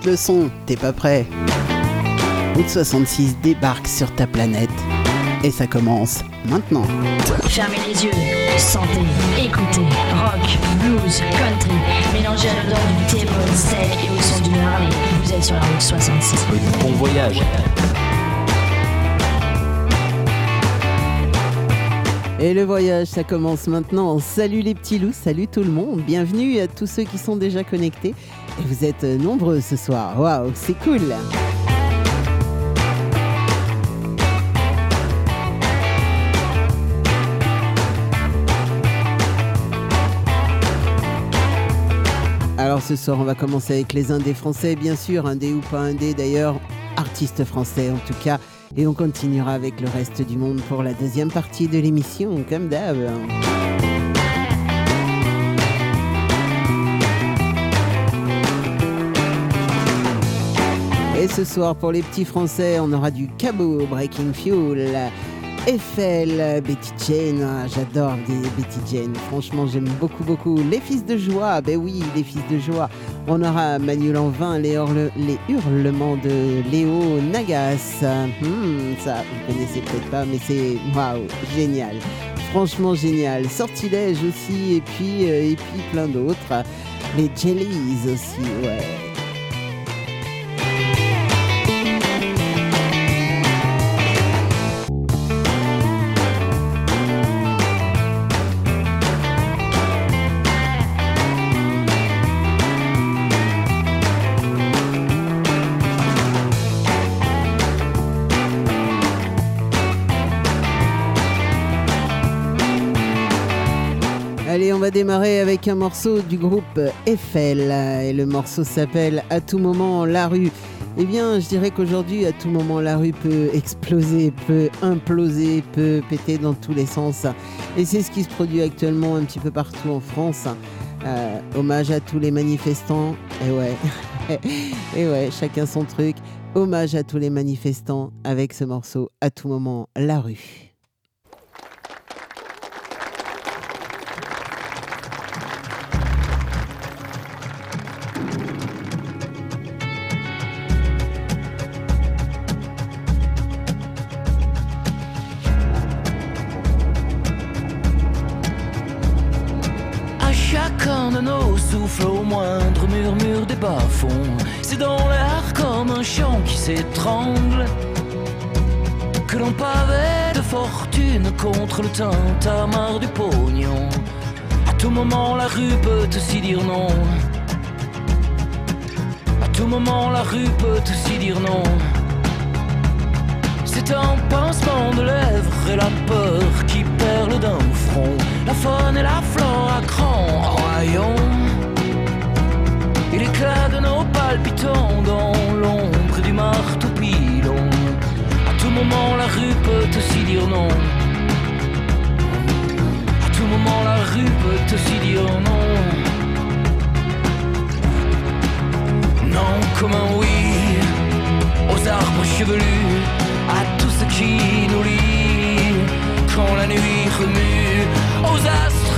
monte le son, t'es pas prêt? Route 66 débarque sur ta planète et ça commence maintenant. Fermez les yeux, sentez, écoutez, rock, blues, country, mélangez à l'odeur du thé sec et au son du Harley. Vous êtes sur la route 66. Bon voyage. Et le voyage, ça commence maintenant. Salut les petits loups, salut tout le monde. Bienvenue à tous ceux qui sont déjà connectés. Vous êtes nombreux ce soir. Waouh, c'est cool. Alors ce soir, on va commencer avec les indés français, bien sûr, indés ou pas indés d'ailleurs, artistes français en tout cas. Et on continuera avec le reste du monde pour la deuxième partie de l'émission, comme d'hab. Ce soir, pour les petits français, on aura du Cabot, Breaking Fuel, Eiffel, Betty Jane, ah, j'adore Betty Jane, franchement j'aime beaucoup beaucoup. Les Fils de Joie, ben oui, les Fils de Joie. On aura Manuel Lanvin, les, les hurlements de Léo Nagas. Hmm, ça, vous connaissez peut-être pas, mais c'est waouh, génial. Franchement génial. Sortilège aussi, et puis, euh, et puis plein d'autres. Les Jellies aussi, ouais. Démarrer avec un morceau du groupe Eiffel et le morceau s'appelle À tout moment la rue. Eh bien, je dirais qu'aujourd'hui, à tout moment, la rue peut exploser, peut imploser, peut péter dans tous les sens. Et c'est ce qui se produit actuellement un petit peu partout en France. Euh, hommage à tous les manifestants. Et ouais, et ouais, chacun son truc. Hommage à tous les manifestants avec ce morceau à tout moment, la rue. Moindre murmure des bas-fonds. C'est dans l'air comme un chant qui s'étrangle que l'on pavait de fortune contre le tintamarre du pognon. À tout moment, la rue peut aussi dire non. À tout moment, la rue peut aussi dire non. C'est un pincement de lèvres et la peur qui perle d'un front. La faune et la flore à cran royaume et l'éclat de nos palpitants dans l'ombre du marteau pilon. À tout moment, la rue peut aussi dire non. À tout moment, la rue peut aussi dire non. Non, comme un oui aux arbres chevelus, à tout ce qui nous lie. Quand la nuit remue, aux astres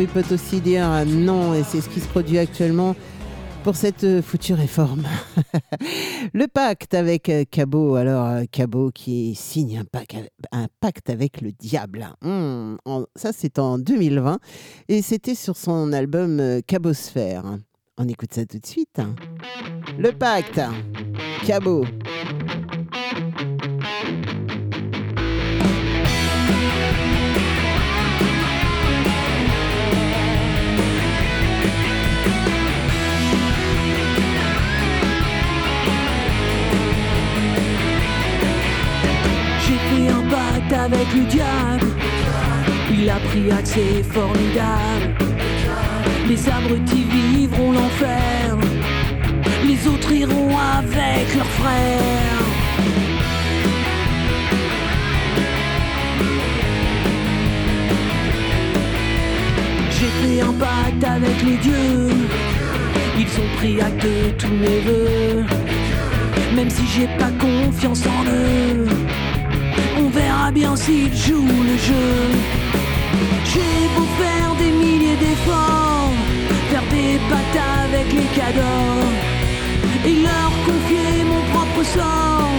rue peut aussi dire non, et c'est ce qui se produit actuellement pour cette euh, foutue réforme. le pacte avec euh, Cabot, alors euh, Cabot qui signe un pacte, avec le diable. Hmm, ça, c'est en 2020, et c'était sur son album euh, Cabosphère. On écoute ça tout de suite. Le pacte, Cabot. Avec le diable. Il a pris accès formidable. Les abrutis vivront l'enfer. Les autres iront avec leurs frères. J'ai fait un pacte avec les dieux. Ils ont pris acte de tous mes voeux. Même si j'ai pas confiance en eux. On verra bien s'ils jouent le jeu. J'ai beau faire des milliers d'efforts, faire des pactes avec les cadeaux, et leur confier mon propre sort,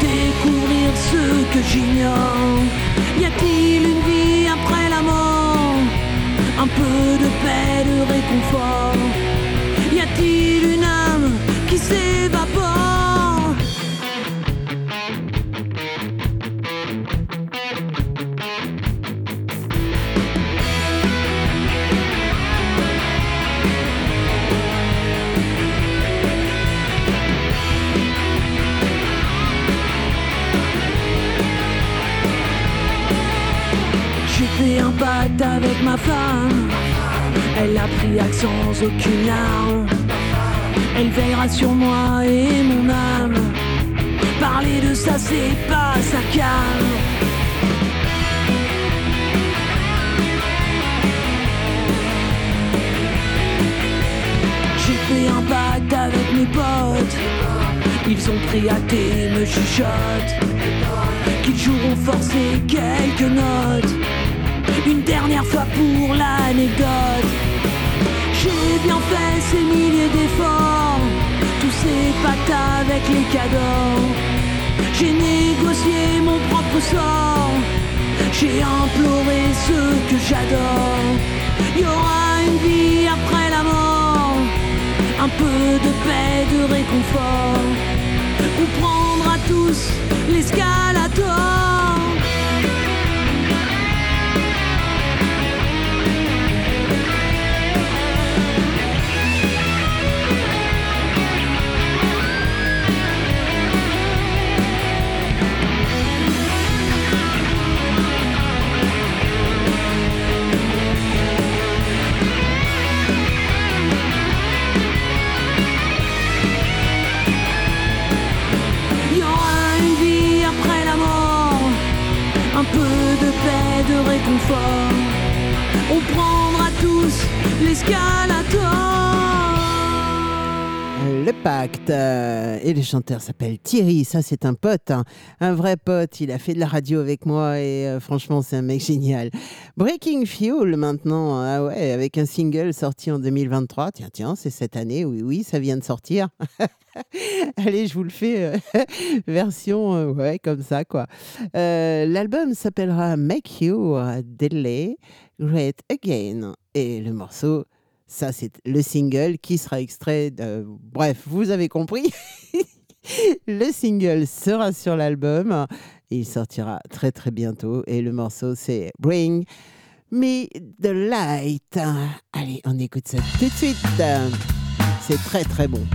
découvrir ce que j'ignore. Y a-t-il une vie après la mort? Un peu de paix, de réconfort Y a-t-il une âme qui s'évapore avec ma femme. Elle a pris acte sans aucune larme. Elle veillera sur moi et mon âme. Parler de ça, c'est pas sa calme. J'ai fait un pacte avec mes potes. Ils ont pris acte et me chuchotent qu'ils joueront forcer quelques notes. Une dernière fois pour l'anecdote. J'ai bien fait ces milliers d'efforts, tous ces pactes avec les cadeaux. J'ai négocié mon propre sort, j'ai imploré ce que j'adore. Y aura une vie après la mort, un peu de paix, de réconfort. On prendra tous l'escalator. On prendra tous l'escalator. Le euh, et le chanteur s'appelle Thierry. Ça, c'est un pote, hein. un vrai pote. Il a fait de la radio avec moi et euh, franchement, c'est un mec génial. Breaking Fuel maintenant, ah ouais, avec un single sorti en 2023. Tiens, tiens, c'est cette année. Oui, oui, ça vient de sortir. Allez, je vous le fais euh, version, euh, ouais, comme ça, quoi. Euh, L'album s'appellera Make You Delay Great Again. Et le morceau, ça, c'est le single qui sera extrait. Bref, vous avez compris. le single sera sur l'album. Il sortira très, très bientôt. Et le morceau, c'est Bring Me the Light. Allez, on écoute ça tout de suite. C'est très très bon.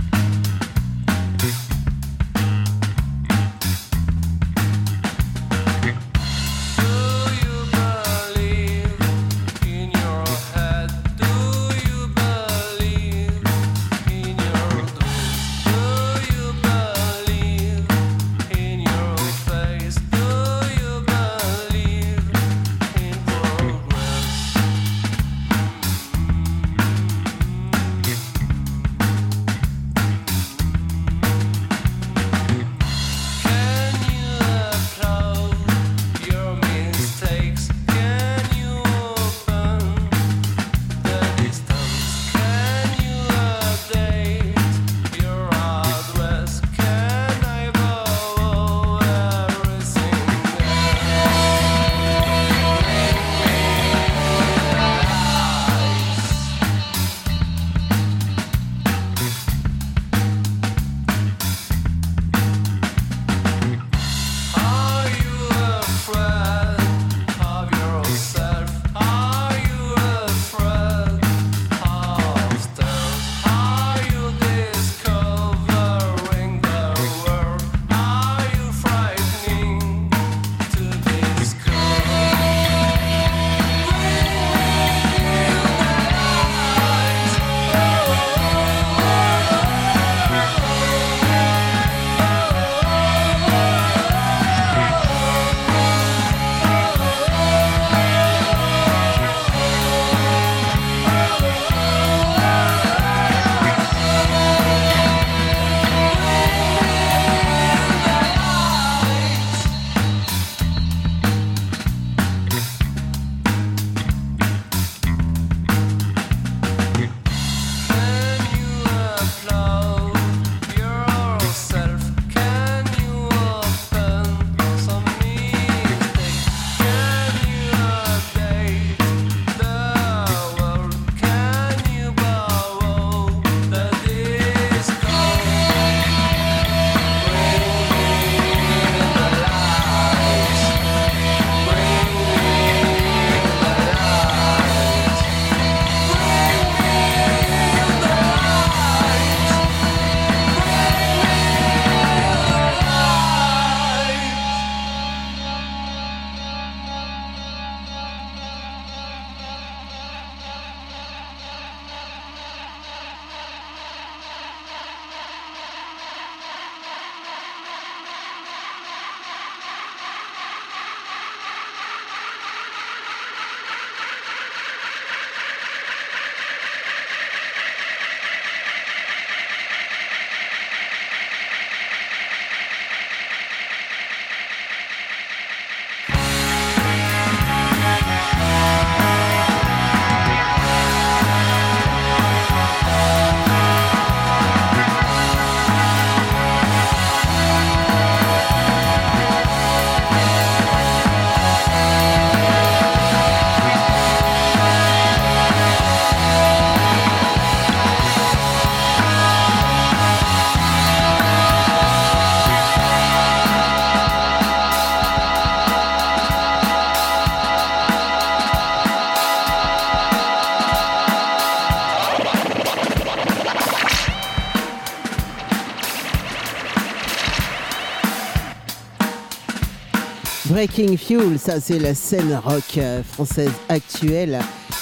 Breaking Fuel, ça c'est la scène rock euh, française actuelle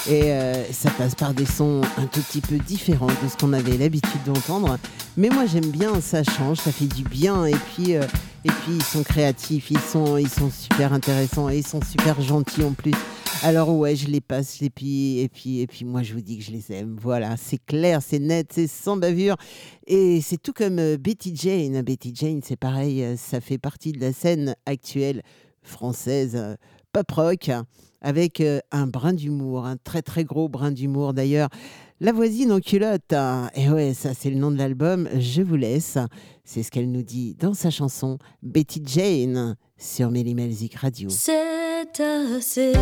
et euh, ça passe par des sons un tout petit peu différents de ce qu'on avait l'habitude d'entendre. Mais moi j'aime bien, ça change, ça fait du bien et puis euh, et puis ils sont créatifs, ils sont ils sont super intéressants et ils sont super gentils en plus. Alors ouais, je les passe et puis et puis et puis moi je vous dis que je les aime. Voilà, c'est clair, c'est net, c'est sans bavure et c'est tout comme Betty Jane. Betty Jane, c'est pareil, ça fait partie de la scène actuelle française euh, pop rock avec euh, un brin d'humour, un très très gros brin d'humour d'ailleurs. La voisine en culotte, hein. et ouais, ça c'est le nom de l'album, je vous laisse. C'est ce qu'elle nous dit dans sa chanson Betty Jane sur Mélimelzik Radio. C'est assez,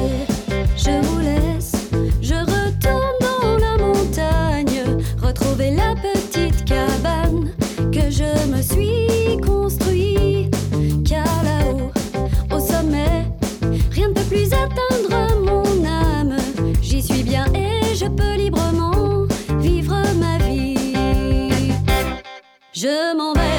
je vous laisse, je retourne dans la montagne, retrouver la petite cabane que je me suis Je m'en vais.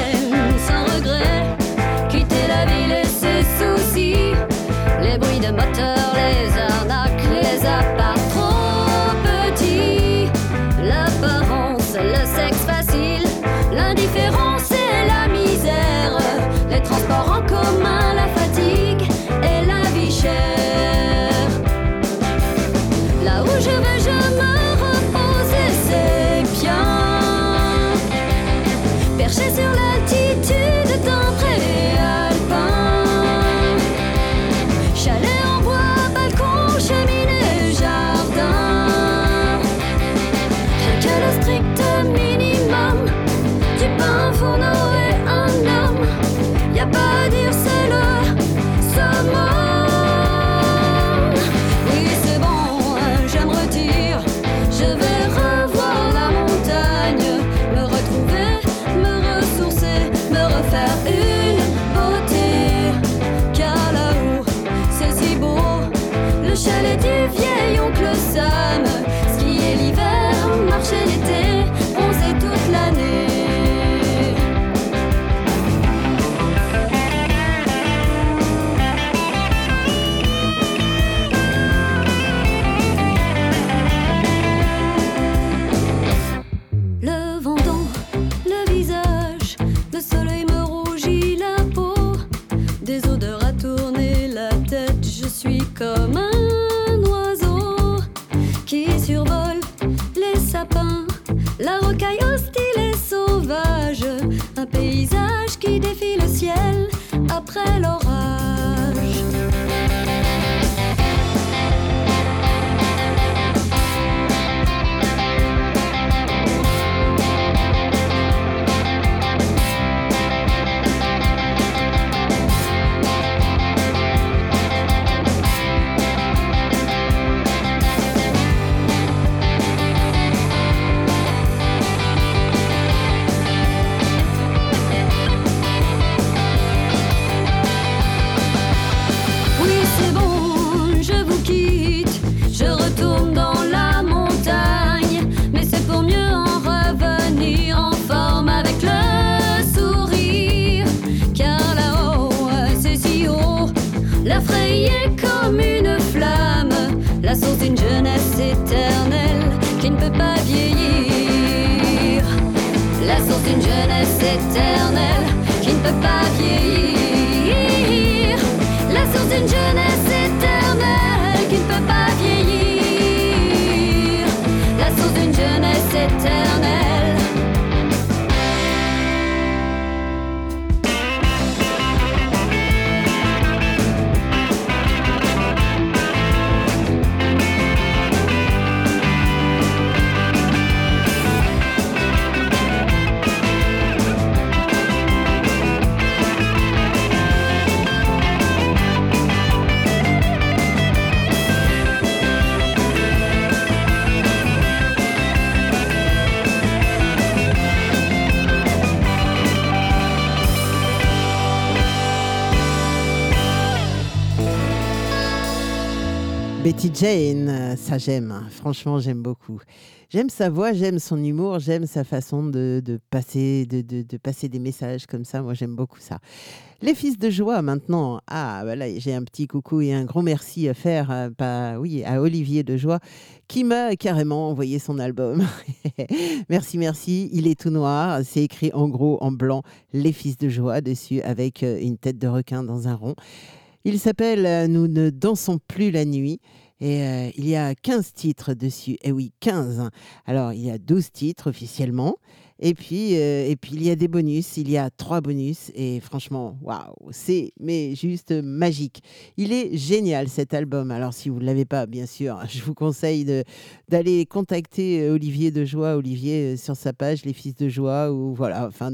La source d'une jeunesse éternelle qui ne peut pas vieillir. Jane, euh, ça j'aime, hein. franchement j'aime beaucoup. J'aime sa voix, j'aime son humour, j'aime sa façon de, passer, de, passer des messages comme ça, moi j'aime beaucoup ça. Les fils de joie maintenant, ah voilà, j'ai un petit coucou et un grand merci à faire à, pas- oui, à Olivier de Joie qui m'a carrément envoyé son album. merci, merci, il est tout noir, c'est écrit en gros en blanc Les fils de joie dessus avec euh, une tête de requin dans un rond. Il s'appelle euh, Nous ne dansons plus la nuit. Et euh, il y a 15 titres dessus. Et oui, 15. Alors, il y a 12 titres officiellement. Et puis, euh, et puis, il y a des bonus. Il y a trois bonus. Et franchement, waouh, c'est mais juste magique. Il est génial cet album. Alors, si vous ne l'avez pas, bien sûr, je vous conseille d'aller contacter euh, Olivier de Joie, Olivier euh, sur sa page Les Fils de Joie, ou voilà, enfin,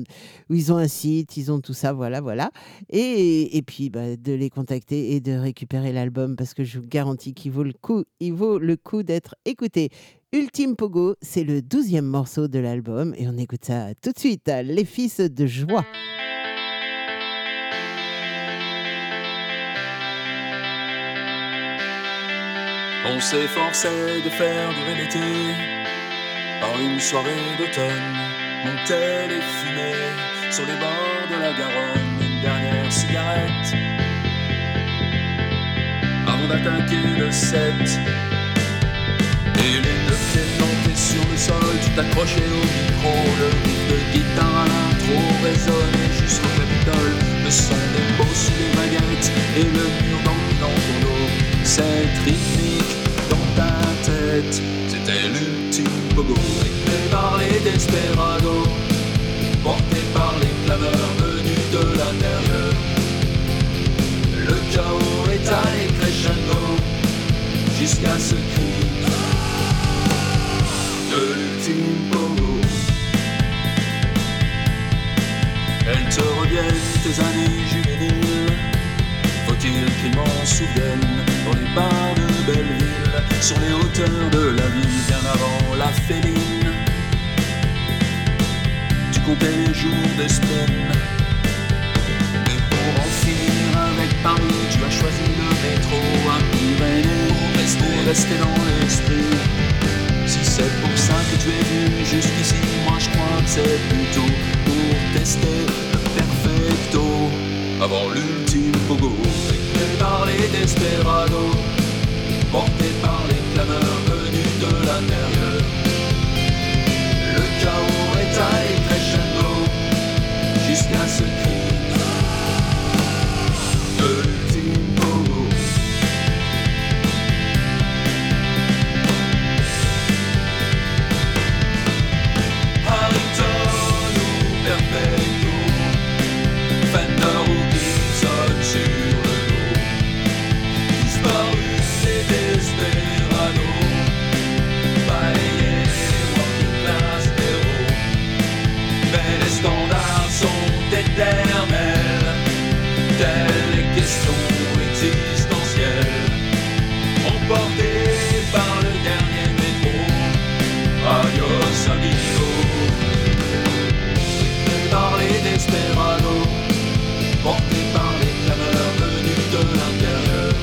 où ils ont un site, ils ont tout ça, voilà, voilà. Et, et puis bah, de les contacter et de récupérer l'album parce que je vous garantis qu'il vaut le coup, il vaut le coup d'être écouté. Ultime Pogo, c'est le douzième morceau de l'album et on écoute ça tout de suite. Les fils de joie. On s'efforçait de faire durer l'été par une soirée d'automne. Montaient les fumées sur les bords de la Garonne. Une dernière cigarette avant d'attaquer le 7. Et les sol, tout accroché au micro. Le riff de guitare à l'intro résonnait jusqu'au Capitole. Le son des mots sous les baguettes et le mur dans ton dos. Cette rythmique dans ta tête, c'était l'ultime pogo. Rythmé par les desperados, porté par les clameurs venus de l'intérieur. Le chaos est allé crescendo jusqu'à ce cri de l'ultime pogo. Elles te reviennent tes années juvéniles. Faut-il qu'ils m'en souviennent dans les bars de Belleville, sur les hauteurs de la ville, bien avant la féline? Tu comptais les jours de semaine. Et pour en finir avec Paris, tu as choisi le métro, un Pyrénées, pour rester dans l'esprit. Jusqu'ici, moi je crois que c'est plutôt pour tester le perfecto. Avant l'ultime pogo, éclairé par les desperados, porté par les clameurs venues de l'intérieur. Le chaos est allé crescendo jusqu'à ce Telles les questions existentielles Emportées par le dernier métro Adios amigo par les desperados Portés par les clameurs venues de l'intérieur.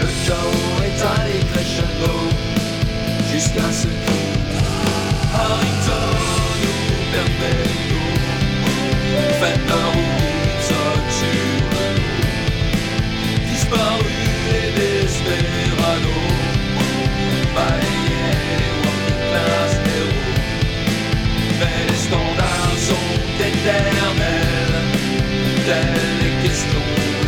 Le chaos est allé crescendo Jusqu'à ce que Fender ou Gibson sur le dos Disparu et desperados Balayés working class héros mais les standards sont éternels, telles les questions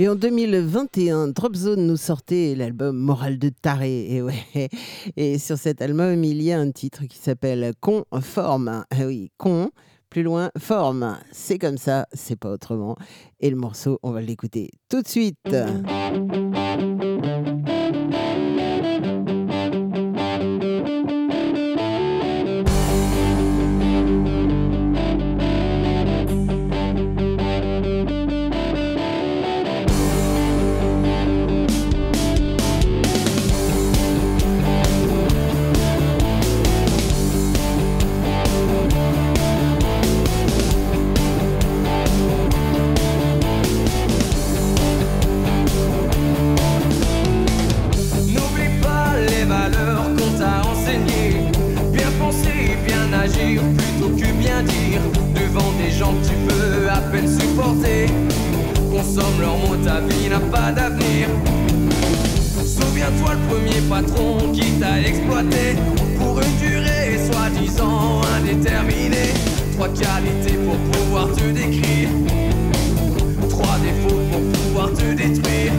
Et en 2021, Drop Zone nous sortait l'album Moral de Taré. Et, ouais. et sur cet album, il y a un titre qui s'appelle Conforme. Ah oui, con, plus loin, forme. C'est comme ça, c'est pas autrement. Et le morceau, on va l'écouter tout de suite. Consomme leurs mots, ta vie n'a pas d'avenir. Souviens-toi le premier patron qui t'a exploité. Pour une durée soi-disant indéterminée. Trois qualités pour pouvoir te décrire. Trois défauts pour pouvoir te détruire.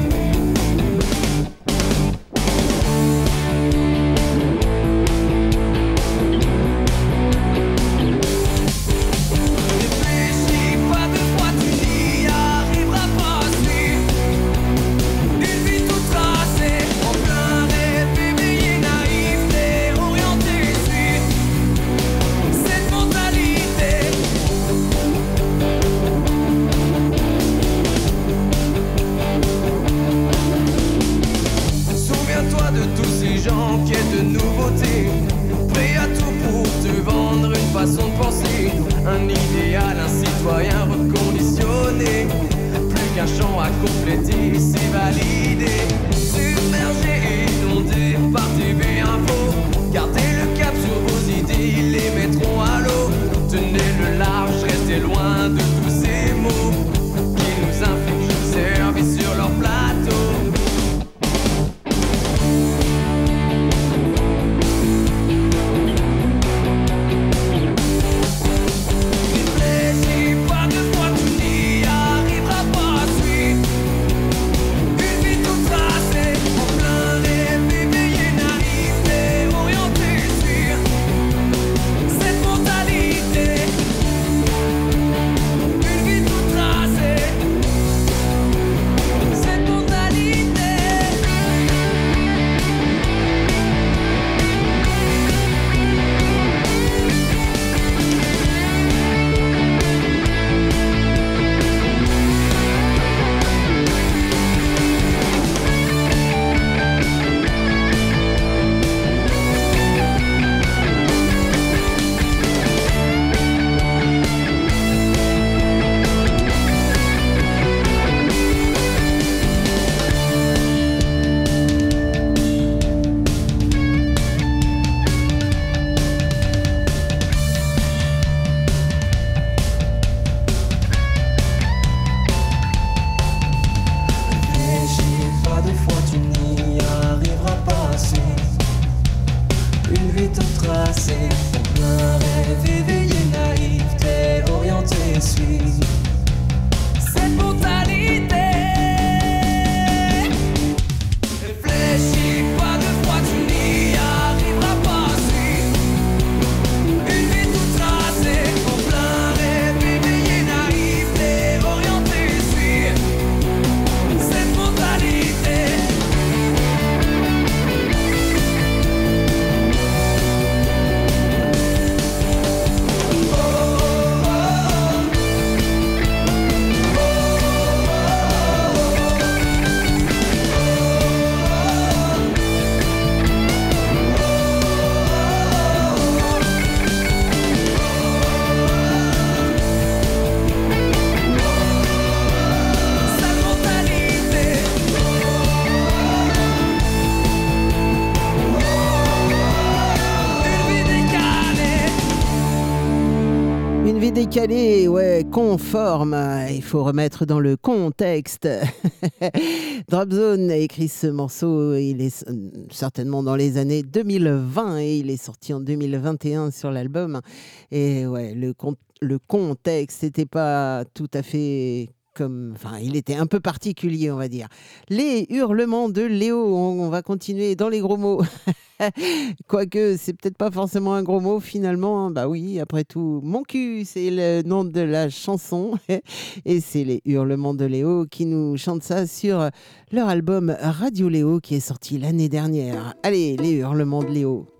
Validé. Submergé inondé par TV Info, gardez le cap sur vos idées, ils les mettront à l'eau. Tenez le large, restez loin de Décalée, ouais, conforme. Il faut remettre dans le contexte. Dropzone a écrit ce morceau, il est certainement dans les années 2020 et il est sorti en 2021 sur l'album. Et ouais, le, le contexte n'était pas tout à fait comme. Enfin, il était un peu particulier, on va dire. Les hurlements de Léo, on va continuer dans les gros mots. Quoique, c'est peut-être pas forcément un gros mot finalement. hein. Bah oui, après tout, mon cul, c'est le nom de la chanson. Et c'est les hurlements de Léo qui nous chantent ça sur leur album Radio Léo qui est sorti l'année dernière. Allez, les hurlements de Léo.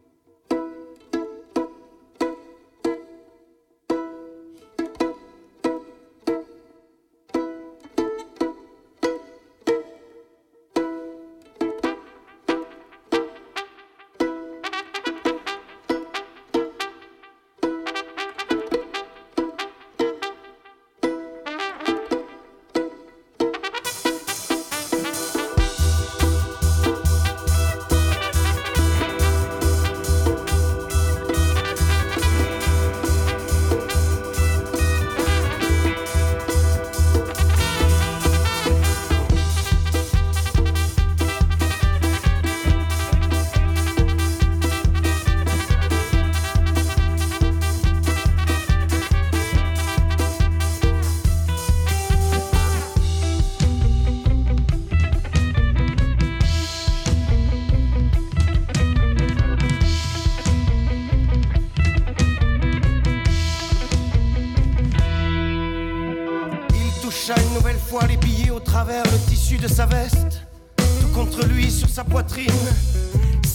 Il toucha une nouvelle fois les billets au travers le tissu de sa veste. Tout contre lui sur sa poitrine.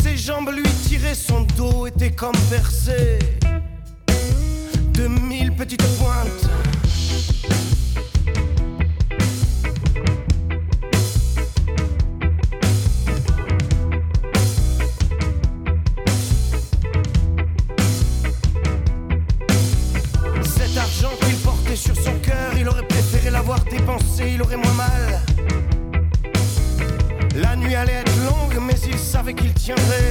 Ses jambes lui tiraient, son dos était comme percé. De mille petites pointes. Mais il savait qu'il tiendrait.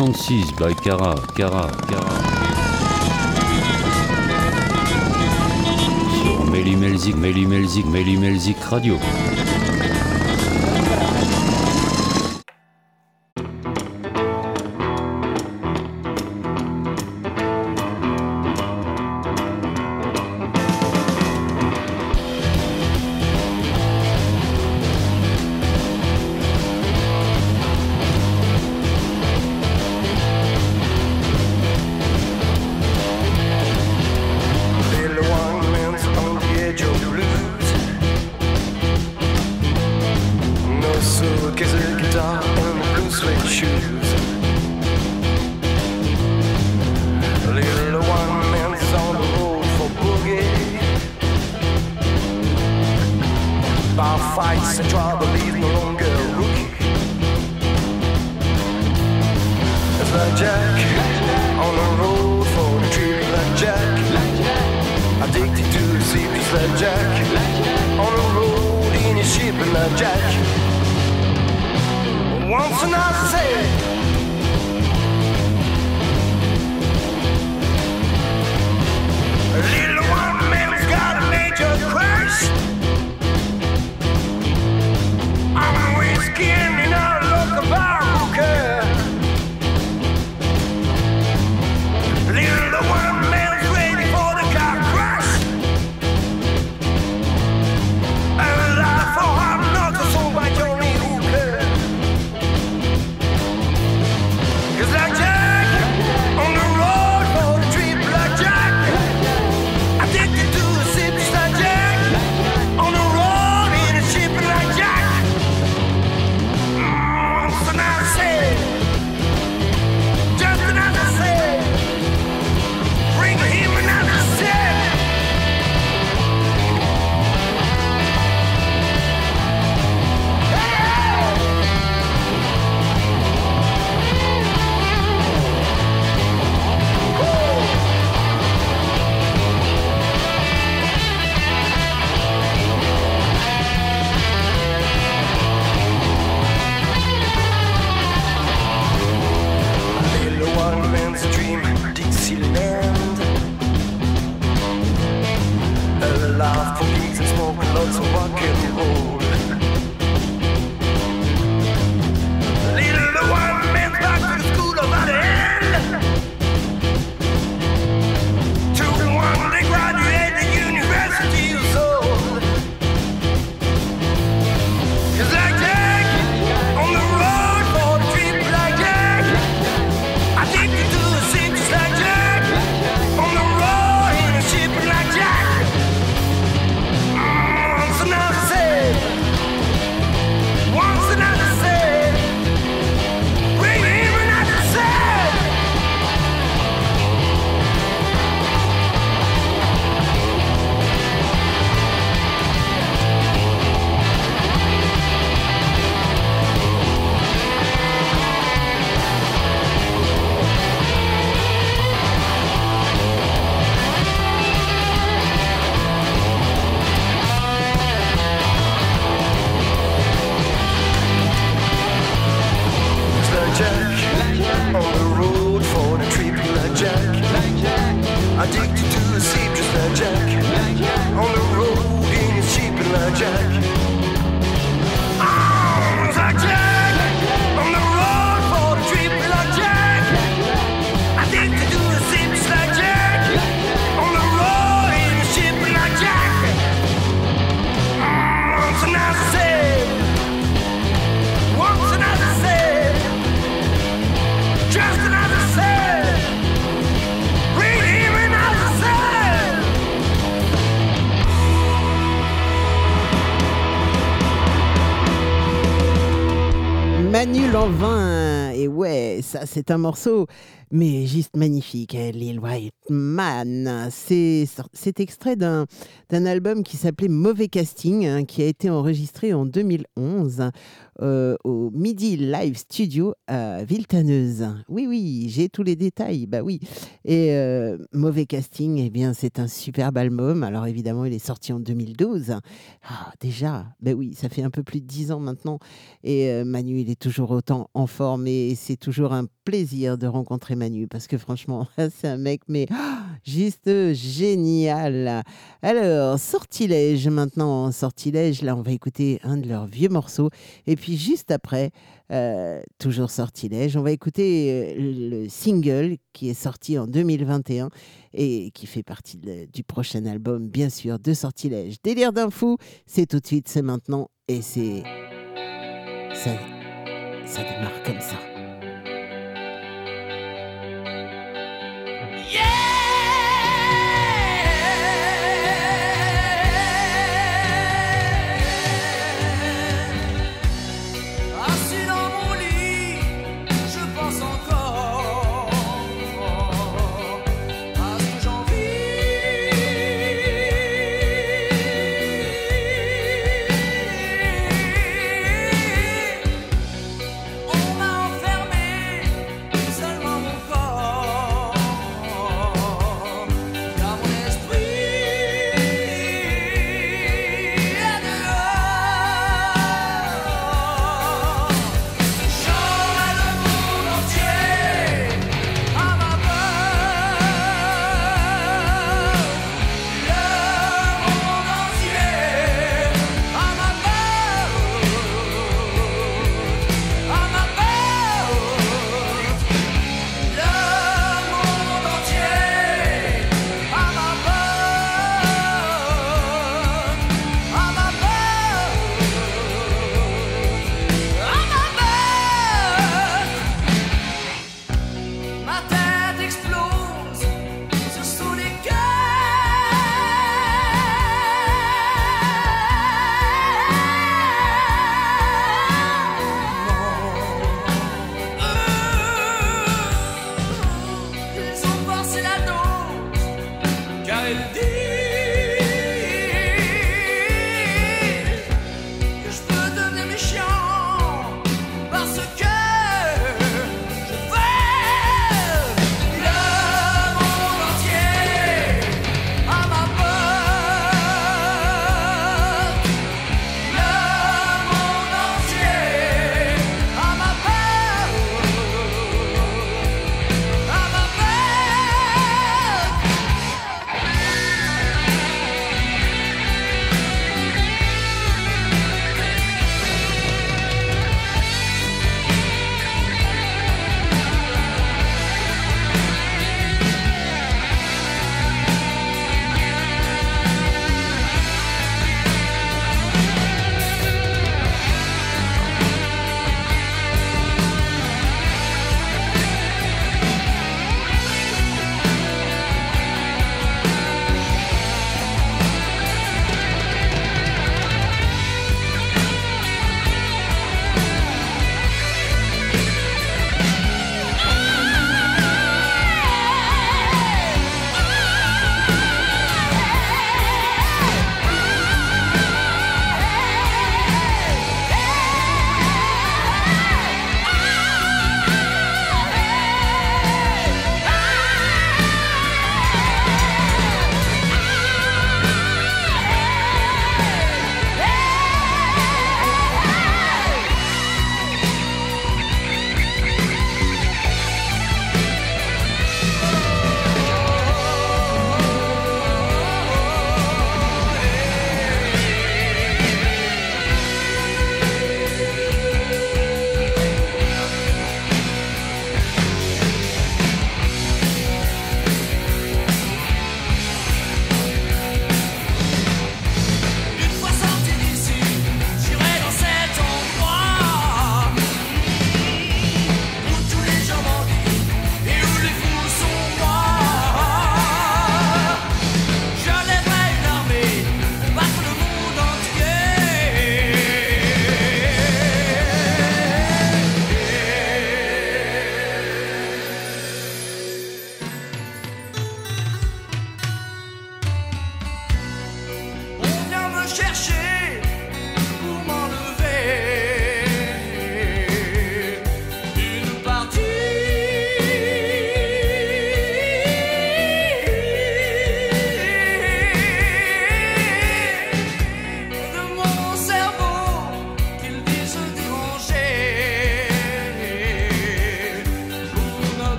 66 by Cara, Cara, Cara. Sur Méli Melzik, Melzik, Méli Melzik Radio. c'est un morceau, mais juste magnifique. Lil White Man, c'est extrait d'un, d'un album qui s'appelait Mauvais Casting, hein, qui a été enregistré en 2011 euh, au Midi Live Studio à Villetaneuse. Oui, oui, j'ai tous les détails, bah oui. Et euh, Mauvais Casting, eh bien, c'est un superbe album. Alors évidemment, il est sorti en 2012. Ah, déjà, bah oui, ça fait un peu plus de dix ans maintenant. Et euh, Manu, il est toujours autant en forme et c'est toujours un plaisir de rencontrer Manu parce que franchement, c'est un mec, mais ah, juste génial. Alors, Sortilège maintenant, Sortilège, là, on va écouter un de leurs vieux morceaux. Et puis juste après, euh, toujours Sortilège, on va écouter euh, le single qui est sorti en 2021 et qui fait partie du prochain album, bien sûr, de Sortilège. Délire d'un fou, c'est tout de suite, c'est maintenant et c'est. Ça démarre comme ça.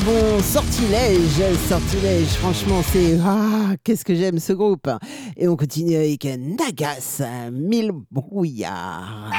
bon. Sortilège, sortilège. Franchement, c'est. Ah, qu'est-ce que j'aime ce groupe. Et on continue avec Nagas Milbrouillard.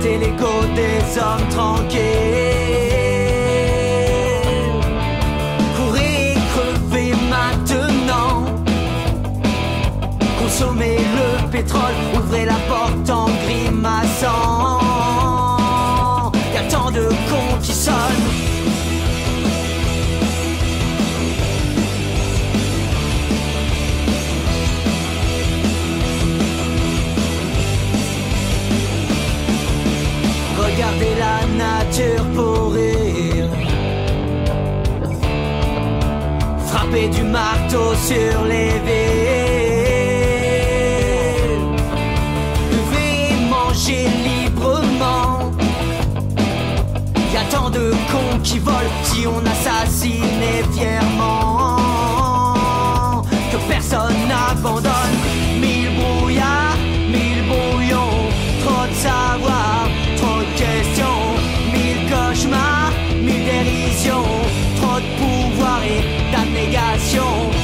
flatter l'ego des hommes tranquilles. Courez, crevez maintenant. Consommez le pétrole, ouvrez la porte en grimaçant. Y a tant de cons qui sonnent. du marteau sur les villes. Lever et manger librement. Y a tant de cons qui volent si on assassinait fièrement. Que personne n'abandonne. Mille brouillards, mille brouillons. Trop de savoir, trop de questions. Mille cauchemars, mille dérisions. Trop de pouvoir et 種が勝負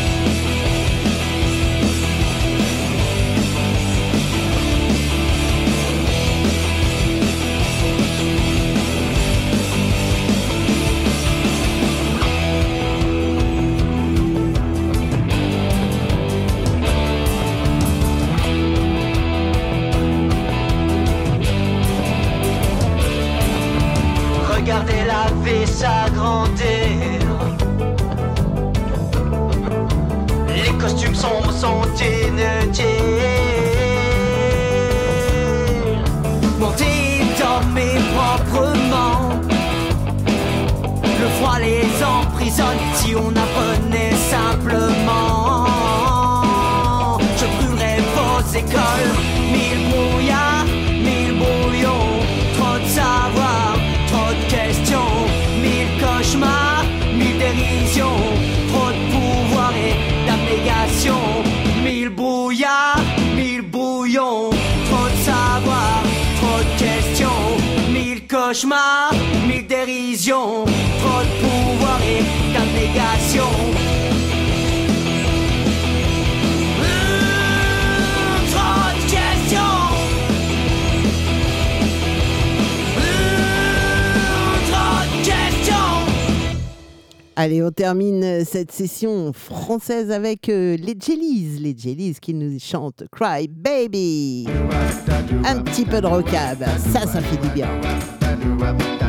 cauchemars, mille dérisions, trop de pouvoir et d'abnégation. Mmh, trop de. Hum, Allez, on termine euh, cette session française avec euh, les Jellies, les Jellies qui nous chantent Cry Baby. Un petit peu de rocab, ça, ça fait du bien. interrupt.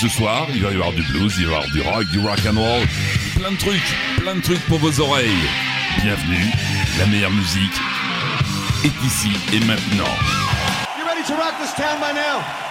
ce soir, il va y avoir du blues, il va y avoir du rock, du rock and roll, plein de trucs, plein de trucs pour vos oreilles. Bienvenue, la meilleure musique est ici et maintenant. You ready to rock this town by now?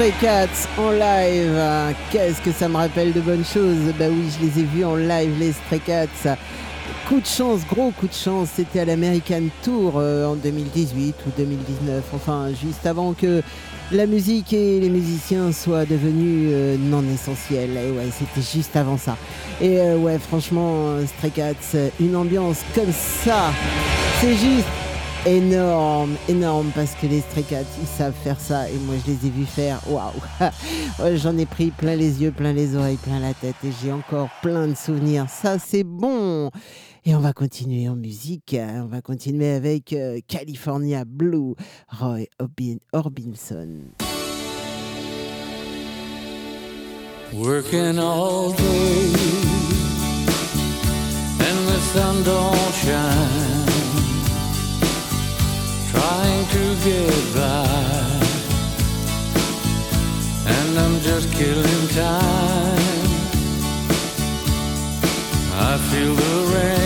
Stray Cats en live. Qu'est-ce que ça me rappelle de bonnes choses? Bah oui, je les ai vus en live, les Stray Cats. Coup de chance, gros coup de chance, c'était à l'American Tour euh, en 2018 ou 2019, enfin juste avant que la musique et les musiciens soient devenus euh, non essentiels. Et ouais, c'était juste avant ça. Et euh, ouais, franchement, Stray Cats, une ambiance comme ça, c'est juste énorme, énorme, parce que les Stray ils savent faire ça, et moi je les ai vus faire, waouh J'en ai pris plein les yeux, plein les oreilles, plein la tête, et j'ai encore plein de souvenirs. Ça, c'est bon et on va continuer en musique. hein. On va continuer avec euh, California Blue, Roy Orbison. Working all day and the sun don't shine. Trying to get by, and I'm just killing time. I feel the rain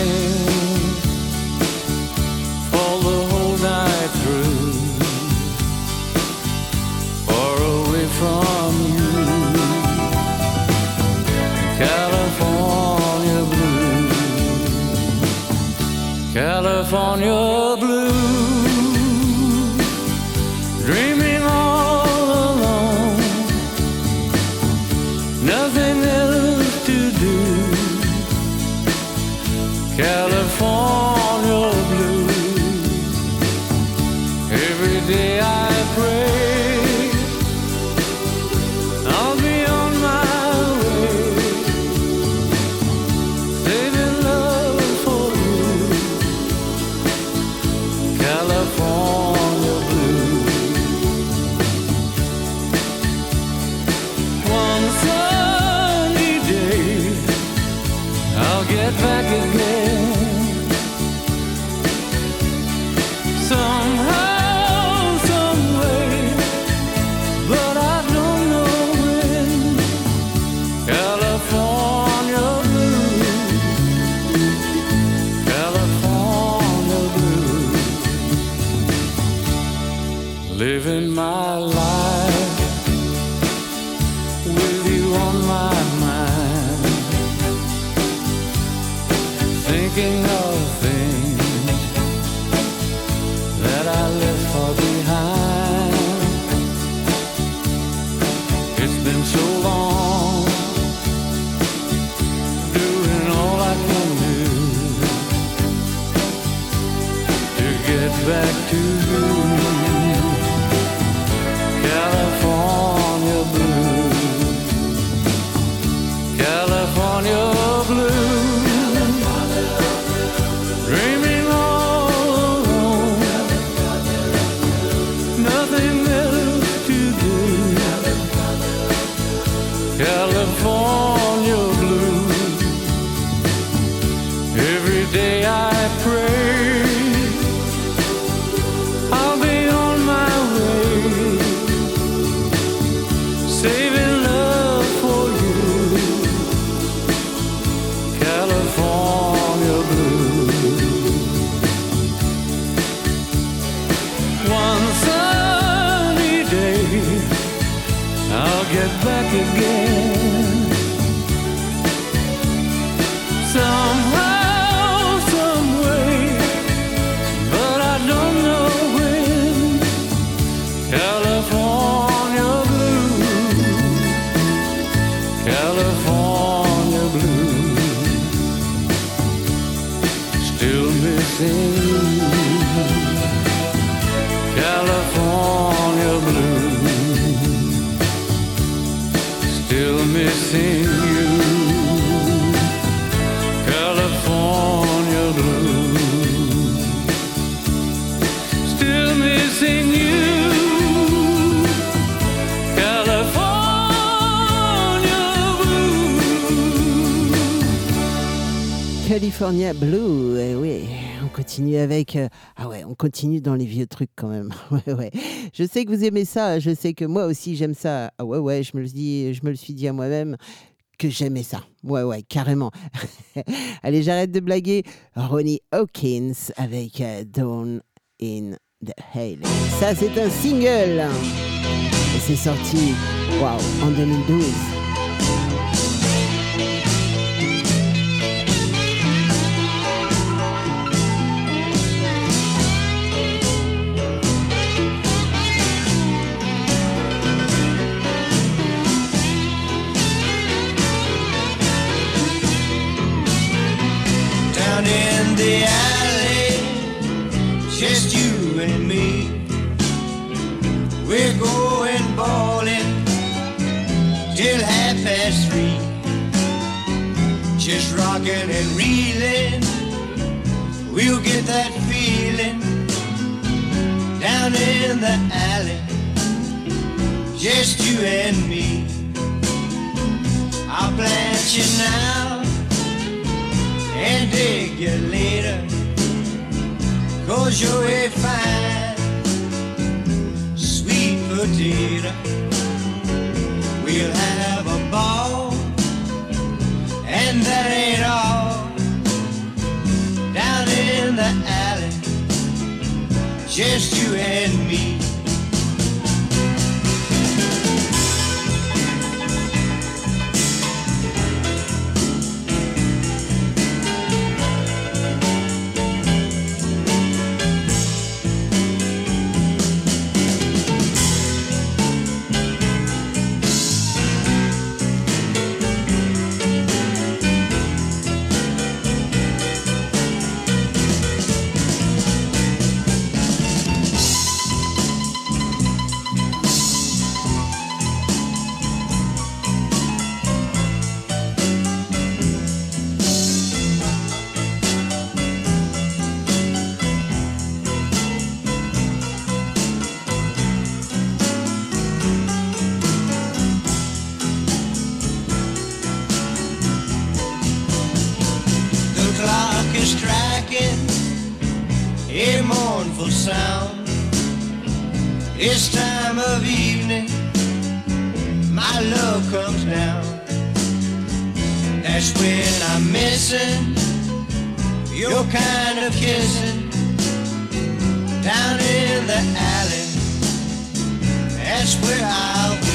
you. California blue still missing you. California blue, still missing you. California blue. Eh oui, continue avec... euh, ah ouais, on continue dans les vieux trucs quand même. Ouais, ouais. Je sais que vous aimez ça, je sais que moi aussi j'aime ça. Ah ouais, ouais, je me le dis, je me le suis dit à moi-même que j'aimais ça. Ouais, ouais, carrément. Allez, j'arrête de blaguer. Ronnie Hawkins avec euh, Dawn in the Hail. Ça, c'est un single. C'est sorti, waouh, en 2012. The alley, just you and me. We're going bowling till half past three, just rocking and reeling. We'll get that feeling down in the alley, just you and me. I'll plant you now and dig you later. Cause you're a fine, sweet potato. We'll have a ball, and that ain't all. Down in the alley, just you and me. I'm missing your kind of kissing down in the alley. That's where I'll be.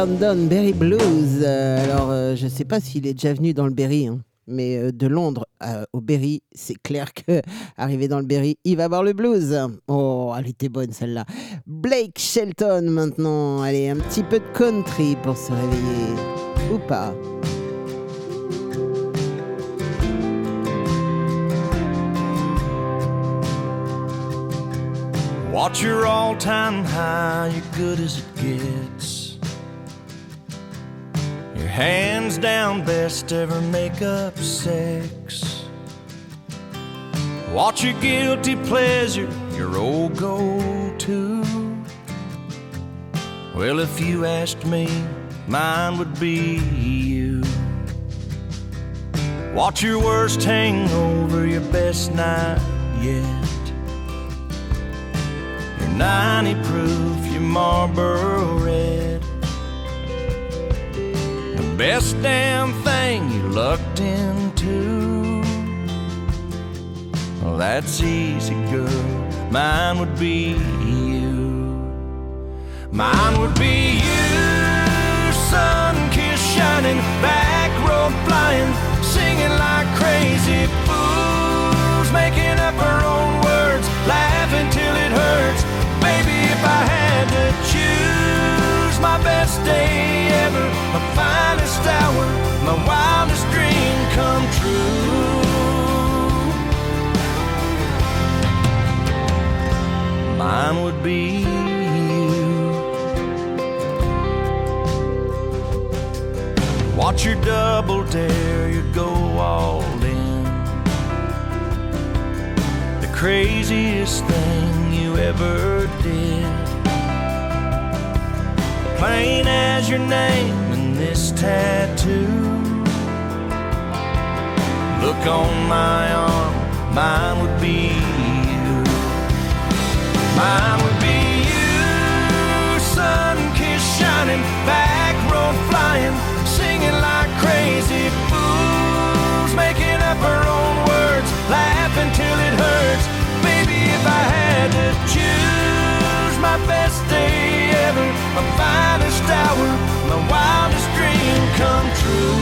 London Berry Blues. Euh, alors, euh, je sais pas s'il est déjà venu dans le Berry, hein, mais euh, de Londres au Berry, c'est clair que arrivé dans le Berry, il va voir le blues. Oh, elle était bonne celle-là. Blake Shelton maintenant. Allez, un petit peu de country pour se réveiller. Ou pas. Watch your all time high, good as it gets. Hands down best ever makeup sex. Watch your guilty pleasure, your old go to. Well, if you asked me, mine would be you. Watch your worst hangover, your best night yet. Your 90 proof, your Marlboro red. Best damn thing you lucked into. Well, that's easy, girl. Mine would be you. Mine would be you, sun kiss shining, back road flying, singing like crazy fools, making up our own words, laughing till it hurts. Baby, if I had to choose my best day ever, finest hour, my wildest dream come true. Mine would be you. Watch your double dare, you go all in. The craziest thing you ever did. Plain as your name this tattoo. Look on my arm, mine would be you. Mine would be you, sun kiss shining, back road flying, singing like crazy fools, making up our own words, laughing till it hurts. Baby, if I had to choose my best day ever, my finest hour, my wildest dream come true.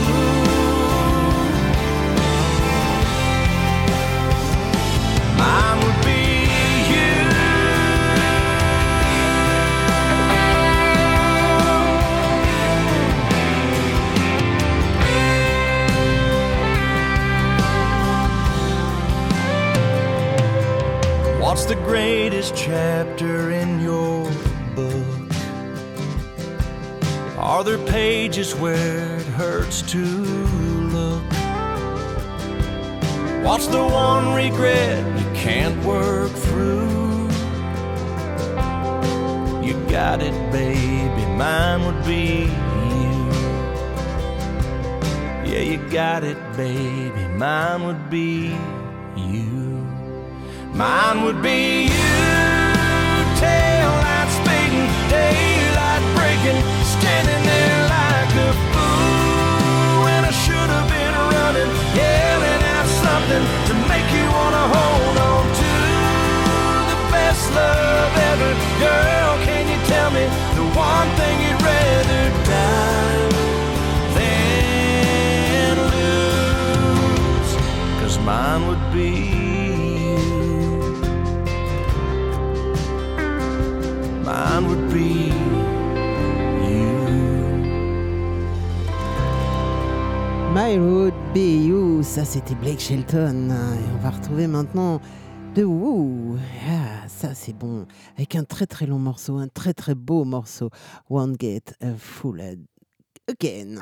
Mine would be you. What's the greatest chapter in Are there pages where it hurts to look? What's the one regret you can't work through? You got it, baby, mine would be you. Yeah, you got it, baby, mine would be you. Mine would be you, tail light speeding, daylight breaking, standing there like a fool I should have been running, yelling out something to make you wanna hold on to the best love ever. Girl, can you tell me the one thing you'd rather die than lose? Cause mine would be Road Be You, ça c'était Blake Shelton. Et on va retrouver maintenant The Woo. Ah, ça c'est bon. Avec un très très long morceau, un très très beau morceau. Won't Get Fooled Again.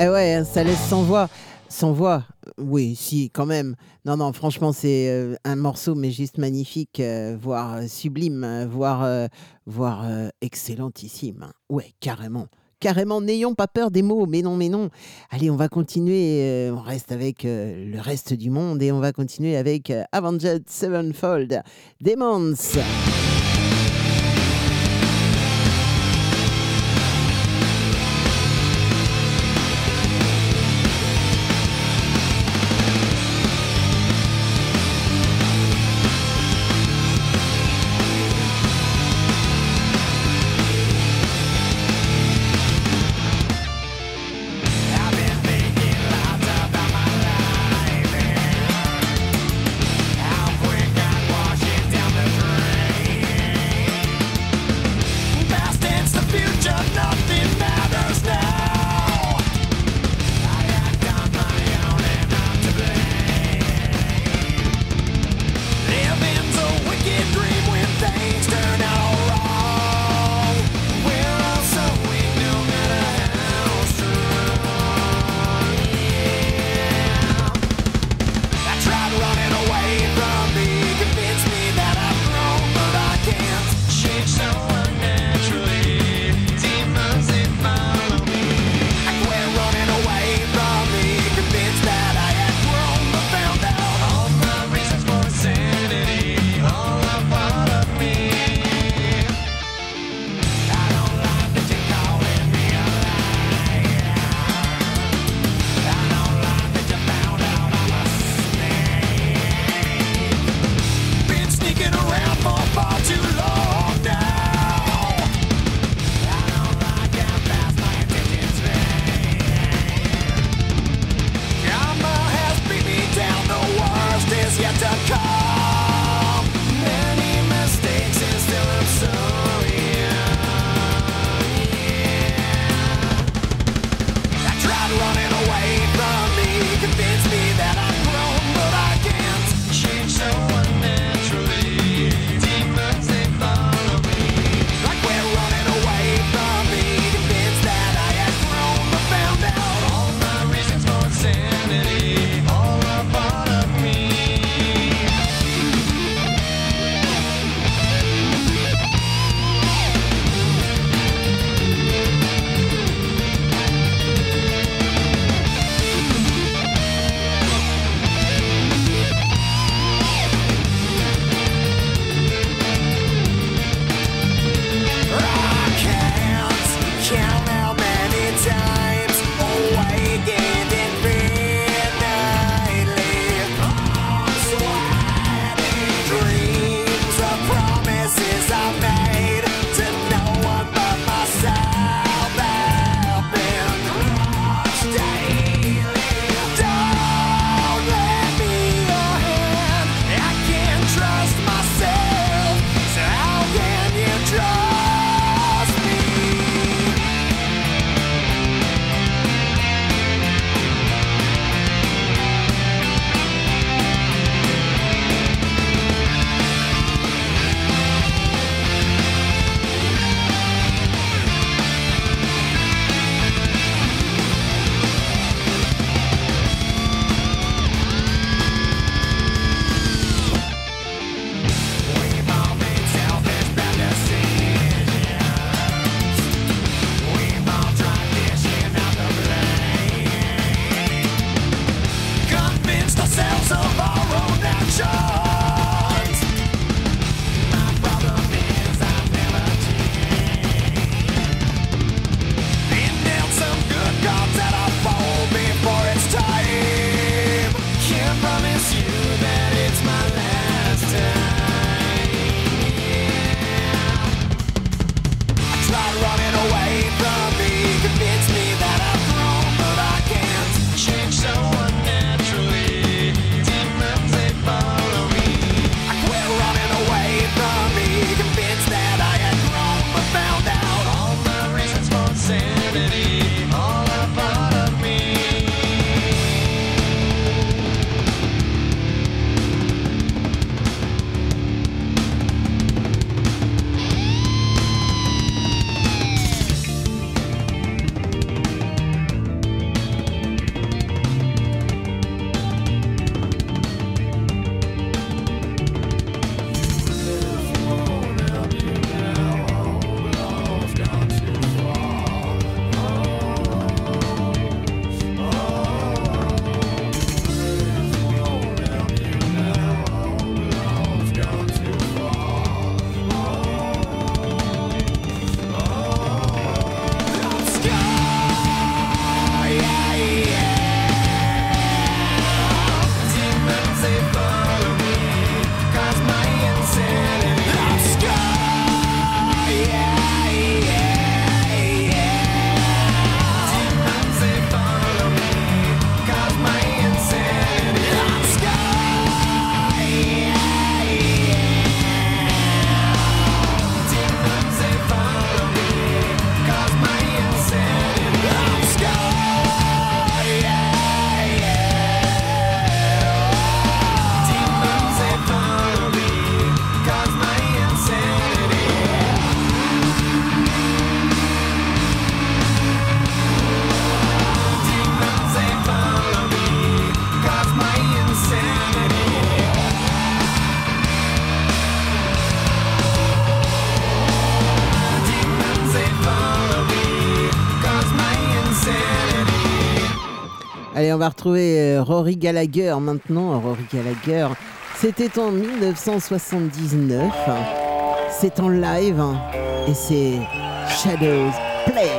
Eh ouais, ça laisse sans voix. Sans voix, euh, oui, si, quand même. Non, non, franchement, c'est euh, un morceau, mais juste magnifique, euh, voire sublime, voire, voire excellentissime. Ouais, carrément. Carrément, n'ayons pas peur des mots, mais non, mais non. Allez, on va continuer, on reste avec le reste du monde et on va continuer avec Avenged Sevenfold, Demons. On va retrouver euh, Rory Gallagher maintenant. Rory Gallagher, c'était en 1979. C'est en live hein, et c'est Shadows Play.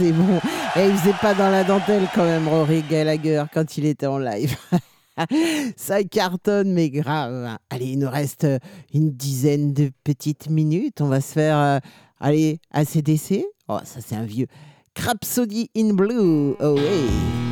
C'est bon. Et il faisait pas dans la dentelle quand même, Rory Gallagher, quand il était en live. Ça cartonne, mais grave. Allez, il nous reste euh, une dizaine de petites minutes. On va se faire, euh, allez, ACDC. Oh, ça c'est un vieux. Crapsody in Blue. Oh, ouais.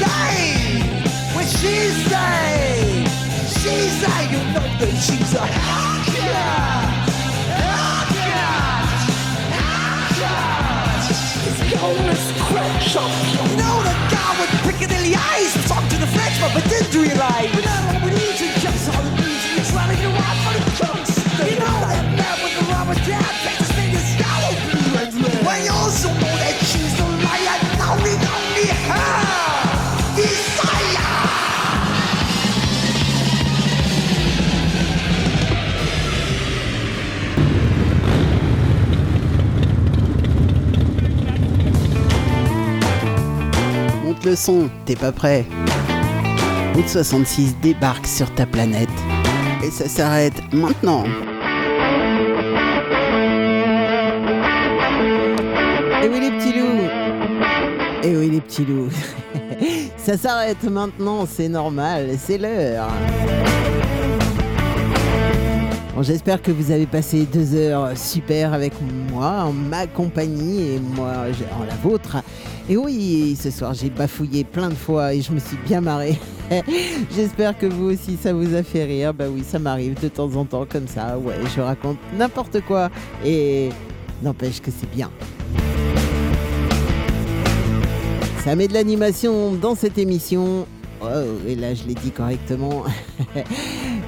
say, when she say, she say, you know that she's a hacker, hacker, hacker. It's gonna scratch up. You know the guy with Piccadilly eyes talked to the Frenchman but didn't realize. Son, t'es pas prêt. Route 66 débarque sur ta planète. Et ça s'arrête maintenant. Et oui les petits loups Et oui les petits loups Ça s'arrête maintenant, c'est normal, c'est l'heure. J'espère que vous avez passé deux heures super avec moi, en ma compagnie et moi en la vôtre. Et oui, ce soir j'ai bafouillé plein de fois et je me suis bien marré. J'espère que vous aussi ça vous a fait rire. Bah oui, ça m'arrive de temps en temps comme ça. Ouais, je raconte n'importe quoi et n'empêche que c'est bien. Ça met de l'animation dans cette émission. Oh, et là, je l'ai dit correctement.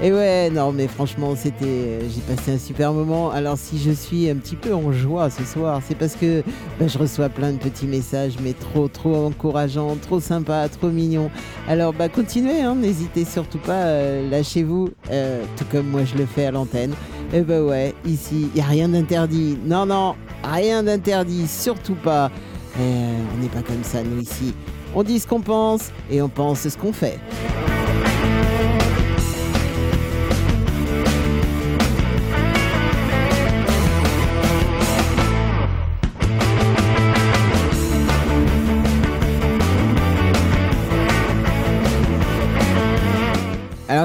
et ouais, non, mais franchement, c'était, j'ai passé un super moment. Alors, si je suis un petit peu en joie ce soir, c'est parce que bah, je reçois plein de petits messages, mais trop, trop encourageants, trop sympas, trop mignons. Alors, bah, continuez, hein, n'hésitez surtout pas, euh, lâchez-vous, euh, tout comme moi je le fais à l'antenne. Et bah ouais, ici, il n'y a rien d'interdit. Non, non, rien d'interdit, surtout pas. Euh, on n'est pas comme ça, nous, ici. On dit ce qu'on pense et on pense ce qu'on fait.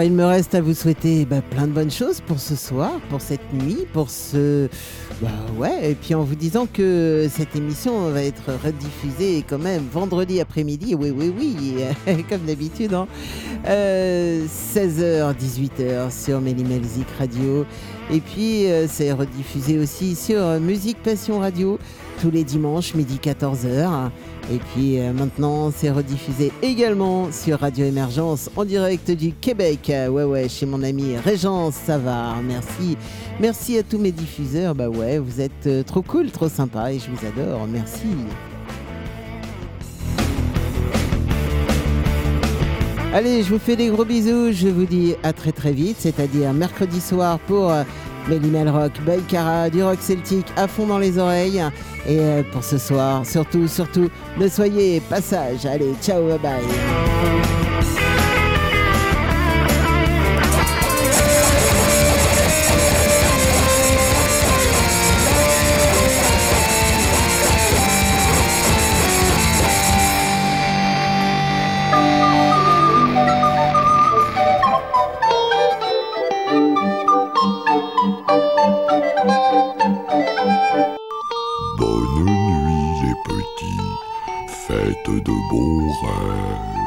Il me reste à vous souhaiter bah, plein de bonnes choses pour ce soir, pour cette nuit, pour ce... Bah ouais, et puis en vous disant que cette émission va être rediffusée quand même vendredi après-midi, oui oui oui, comme d'habitude, hein. Euh, 16h, 18h sur Mélimelzik Radio. Et puis euh, c'est rediffusé aussi sur euh, Musique Passion Radio tous les dimanches midi 14h. Et puis euh, maintenant, c'est rediffusé également sur Radio Émergence en direct du Québec. Euh, ouais, ouais, chez mon ami Régence Savard. Merci. Merci à tous mes diffuseurs. Bah ouais, vous êtes euh, trop cool, trop sympa et je vous adore. Merci. Allez, je vous fais des gros bisous. Je vous dis à très très vite, c'est-à-dire mercredi soir pour euh, Rock, Baïkara, du rock celtique à fond dans les oreilles. Et euh, pour ce soir, surtout, surtout, ne soyez passage. Allez, ciao, bye bye. 对对不黑